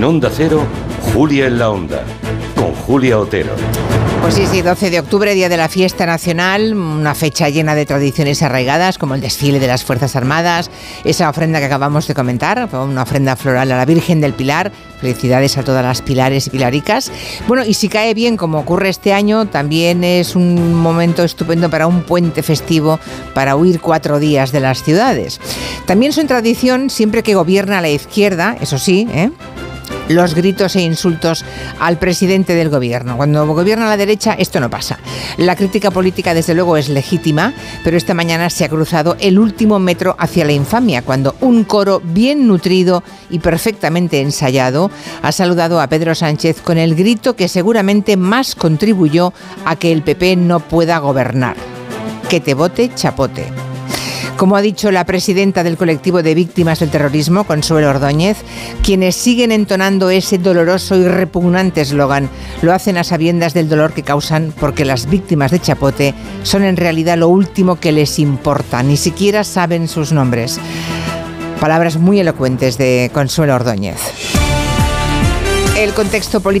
En Onda Cero, Julia en la Onda, con Julia Otero. Pues sí, sí, 12 de octubre, día de la fiesta nacional, una fecha llena de tradiciones arraigadas como el desfile de las Fuerzas Armadas, esa ofrenda que acabamos de comentar, una ofrenda floral a la Virgen del Pilar. Felicidades a todas las pilares y pilaricas. Bueno, y si cae bien, como ocurre este año, también es un momento estupendo para un puente festivo para huir cuatro días de las ciudades. También son tradición siempre que gobierna la izquierda, eso sí, ¿eh? Los gritos e insultos al presidente del gobierno. Cuando gobierna la derecha esto no pasa. La crítica política desde luego es legítima, pero esta mañana se ha cruzado el último metro hacia la infamia, cuando un coro bien nutrido y perfectamente ensayado ha saludado a Pedro Sánchez con el grito que seguramente más contribuyó a que el PP no pueda gobernar. Que te vote chapote. Como ha dicho la presidenta del colectivo de víctimas del terrorismo, Consuelo Ordóñez, quienes siguen entonando ese doloroso y repugnante eslogan lo hacen a sabiendas del dolor que causan porque las víctimas de Chapote son en realidad lo último que les importa, ni siquiera saben sus nombres. Palabras muy elocuentes de Consuelo Ordóñez. El contexto político